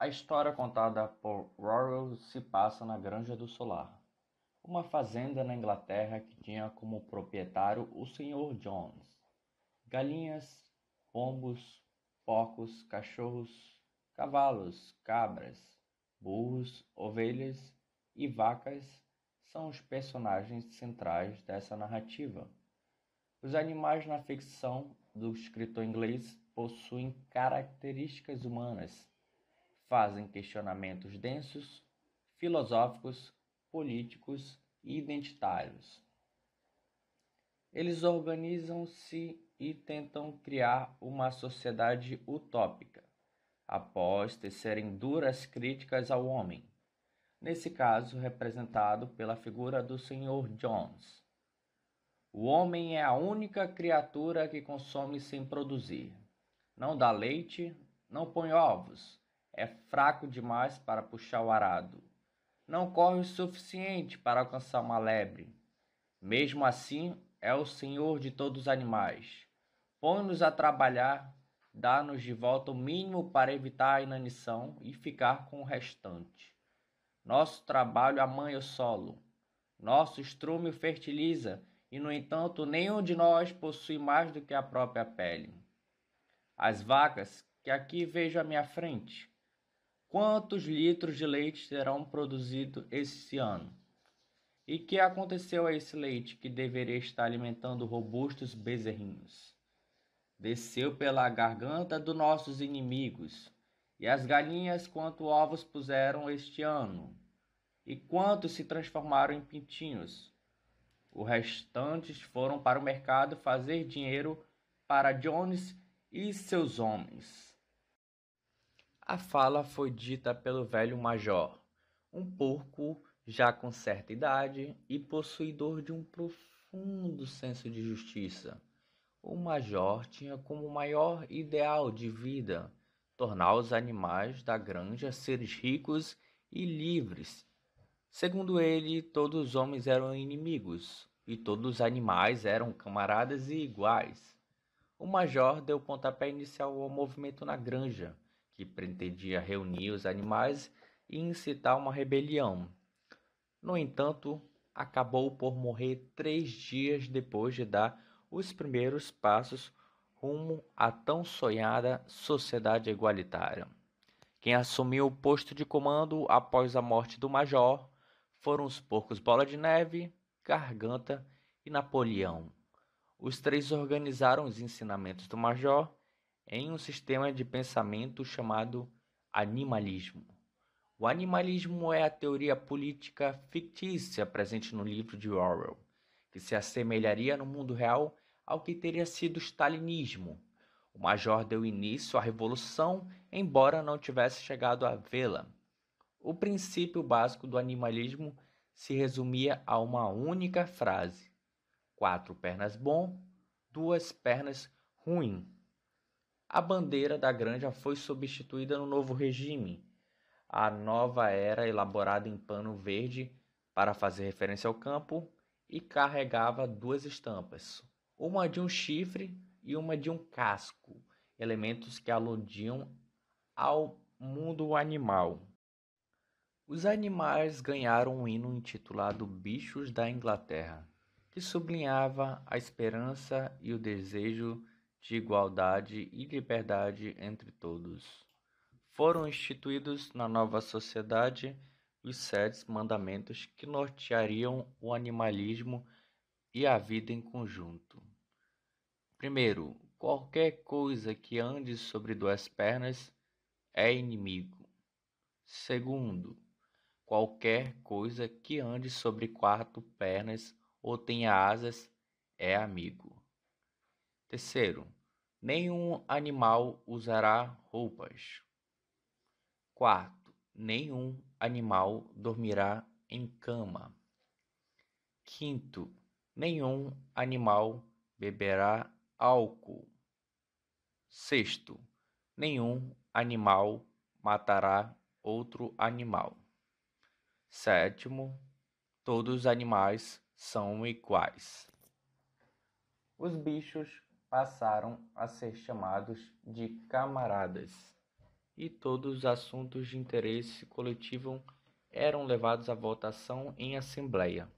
A história contada por Rowell se passa na Granja do Solar, uma fazenda na Inglaterra que tinha como proprietário o Sr. Jones. Galinhas, pombos, porcos, cachorros, cavalos, cabras, burros, ovelhas e vacas são os personagens centrais dessa narrativa. Os animais na ficção do escritor inglês possuem características humanas, fazem questionamentos densos, filosóficos, políticos e identitários. Eles organizam-se e tentam criar uma sociedade utópica, após tecerem duras críticas ao homem, nesse caso representado pela figura do Sr. Jones. O homem é a única criatura que consome sem produzir. Não dá leite, não põe ovos, é fraco demais para puxar o arado. Não corre o suficiente para alcançar uma lebre. Mesmo assim, é o Senhor de todos os animais. Põe-nos a trabalhar, dá-nos de volta o mínimo para evitar a inanição e ficar com o restante. Nosso trabalho amanha o solo. Nosso estrume o fertiliza e, no entanto, nenhum de nós possui mais do que a própria pele. As vacas que aqui vejo à minha frente Quantos litros de leite serão produzidos esse ano? E que aconteceu a esse leite que deveria estar alimentando robustos bezerrinhos? Desceu pela garganta dos nossos inimigos, e as galinhas quanto ovos puseram este ano, e quantos se transformaram em pintinhos? Os restantes foram para o mercado fazer dinheiro para Jones e seus homens. A fala foi dita pelo velho major, um porco já com certa idade e possuidor de um profundo senso de justiça. O major tinha como maior ideal de vida tornar os animais da granja seres ricos e livres. Segundo ele, todos os homens eram inimigos e todos os animais eram camaradas e iguais. O major deu pontapé inicial ao movimento na granja que pretendia reunir os animais e incitar uma rebelião. No entanto, acabou por morrer três dias depois de dar os primeiros passos rumo à tão sonhada sociedade igualitária. Quem assumiu o posto de comando após a morte do major foram os porcos Bola de Neve, Garganta e Napoleão. Os três organizaram os ensinamentos do major em um sistema de pensamento chamado animalismo. O animalismo é a teoria política fictícia presente no livro de Orwell, que se assemelharia no mundo real ao que teria sido o stalinismo. O major deu início à revolução, embora não tivesse chegado a vê-la. O princípio básico do animalismo se resumia a uma única frase: quatro pernas bom, duas pernas ruim. A bandeira da granja foi substituída no novo regime. A nova era elaborada em pano verde para fazer referência ao campo e carregava duas estampas, uma de um chifre e uma de um casco, elementos que aludiam ao mundo animal. Os animais ganharam um hino intitulado Bichos da Inglaterra, que sublinhava a esperança e o desejo de igualdade e liberdade entre todos. Foram instituídos na nova sociedade os sete mandamentos que norteariam o animalismo e a vida em conjunto. Primeiro, qualquer coisa que ande sobre duas pernas é inimigo. Segundo, qualquer coisa que ande sobre quatro pernas ou tenha asas é amigo. Terceiro, nenhum animal usará roupas. Quarto, nenhum animal dormirá em cama. Quinto, nenhum animal beberá álcool. Sexto, nenhum animal matará outro animal. Sétimo, todos os animais são iguais. Os bichos passaram a ser chamados de camaradas. e todos os assuntos de interesse coletivo eram levados à votação em assembleia.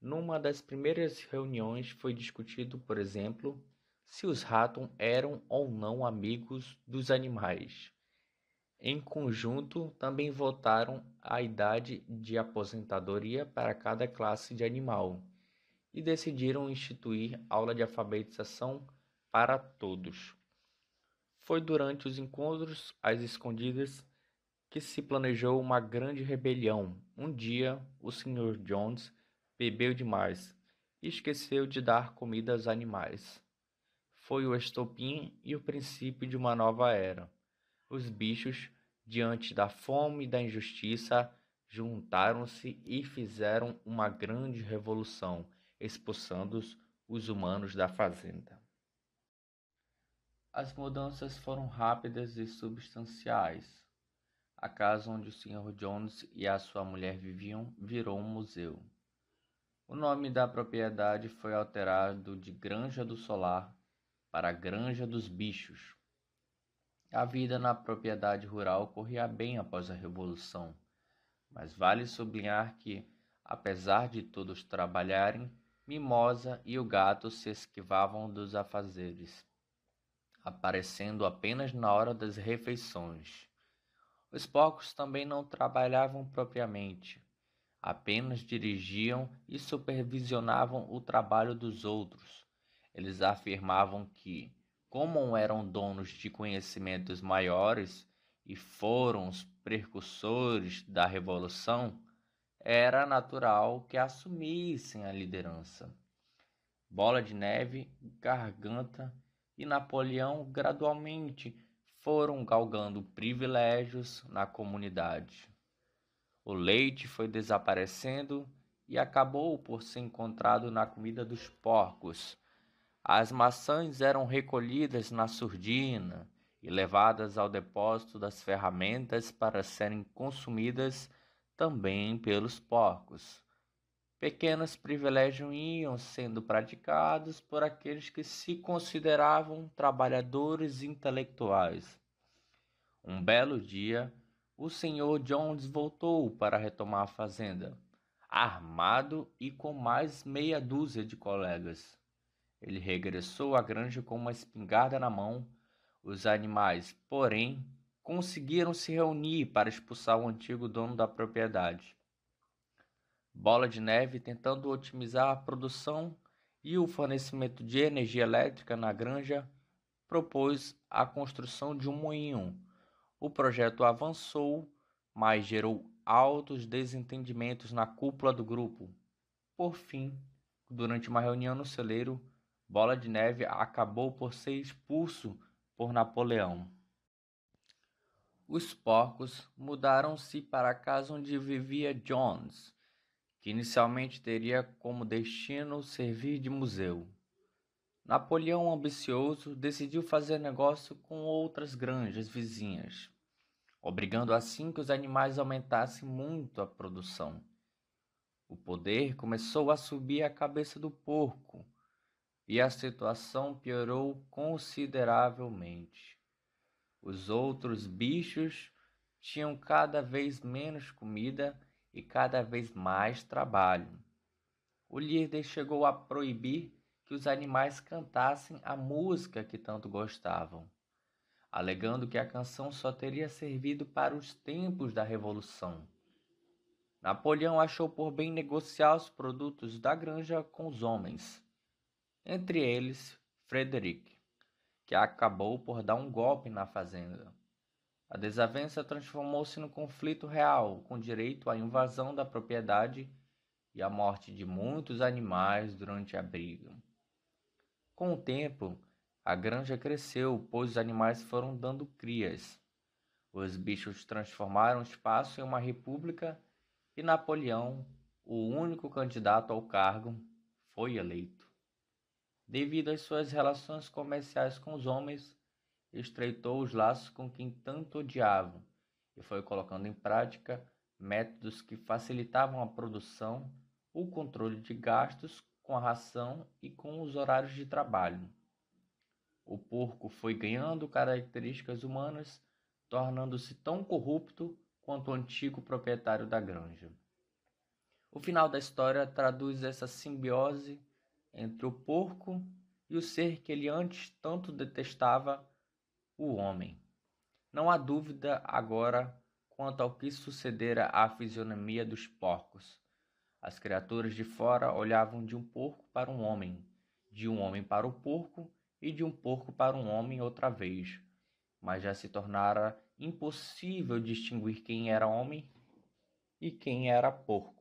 Numa das primeiras reuniões foi discutido, por exemplo, se os ratos eram ou não amigos dos animais. Em conjunto, também votaram a idade de aposentadoria para cada classe de animal e decidiram instituir aula de alfabetização para todos. Foi durante os encontros às escondidas que se planejou uma grande rebelião. Um dia, o Sr. Jones bebeu demais e esqueceu de dar comida aos animais. Foi o estopim e o princípio de uma nova era. Os bichos, diante da fome e da injustiça, juntaram-se e fizeram uma grande revolução, expulsando os humanos da fazenda. As mudanças foram rápidas e substanciais. A casa onde o Sr. Jones e a sua mulher viviam virou um museu. O nome da propriedade foi alterado de Granja do Solar para Granja dos Bichos. A vida na propriedade rural corria bem após a Revolução, mas vale sublinhar que, apesar de todos trabalharem, Mimosa e o gato se esquivavam dos afazeres aparecendo apenas na hora das refeições. Os porcos também não trabalhavam propriamente, apenas dirigiam e supervisionavam o trabalho dos outros. Eles afirmavam que, como eram donos de conhecimentos maiores e foram os precursores da revolução, era natural que assumissem a liderança. Bola de Neve, Garganta e Napoleão gradualmente foram galgando privilégios na comunidade. O leite foi desaparecendo e acabou por ser encontrado na comida dos porcos. As maçãs eram recolhidas na surdina e levadas ao depósito das ferramentas para serem consumidas também pelos porcos. Pequenos privilégios iam sendo praticados por aqueles que se consideravam trabalhadores intelectuais. Um belo dia, o senhor Jones voltou para retomar a fazenda, armado e com mais meia dúzia de colegas. Ele regressou à granja com uma espingarda na mão. Os animais, porém, conseguiram se reunir para expulsar o antigo dono da propriedade. Bola de Neve tentando otimizar a produção e o fornecimento de energia elétrica na granja, propôs a construção de um moinho. O projeto avançou, mas gerou altos desentendimentos na cúpula do grupo. Por fim, durante uma reunião no celeiro, Bola de Neve acabou por ser expulso por Napoleão. Os porcos mudaram-se para a casa onde vivia Jones que inicialmente teria como destino servir de museu. Napoleão ambicioso decidiu fazer negócio com outras granjas vizinhas, obrigando assim que os animais aumentassem muito a produção. O poder começou a subir a cabeça do porco e a situação piorou consideravelmente. Os outros bichos tinham cada vez menos comida e cada vez mais trabalho. O líder chegou a proibir que os animais cantassem a música que tanto gostavam, alegando que a canção só teria servido para os tempos da Revolução. Napoleão achou por bem negociar os produtos da granja com os homens, entre eles Frederic, que acabou por dar um golpe na fazenda. A desavença transformou-se no conflito real, com direito à invasão da propriedade e à morte de muitos animais durante a briga. Com o tempo, a granja cresceu, pois os animais foram dando crias. Os bichos transformaram o espaço em uma república e Napoleão, o único candidato ao cargo, foi eleito. Devido às suas relações comerciais com os homens, estreitou os laços com quem tanto odiava e foi colocando em prática métodos que facilitavam a produção, o controle de gastos com a ração e com os horários de trabalho. O porco foi ganhando características humanas tornando-se tão corrupto quanto o antigo proprietário da granja. O final da história traduz essa simbiose entre o porco e o ser que ele antes tanto detestava, o homem. Não há dúvida agora quanto ao que sucedera à fisionomia dos porcos. As criaturas de fora olhavam de um porco para um homem, de um homem para o porco e de um porco para um homem outra vez. Mas já se tornara impossível distinguir quem era homem e quem era porco.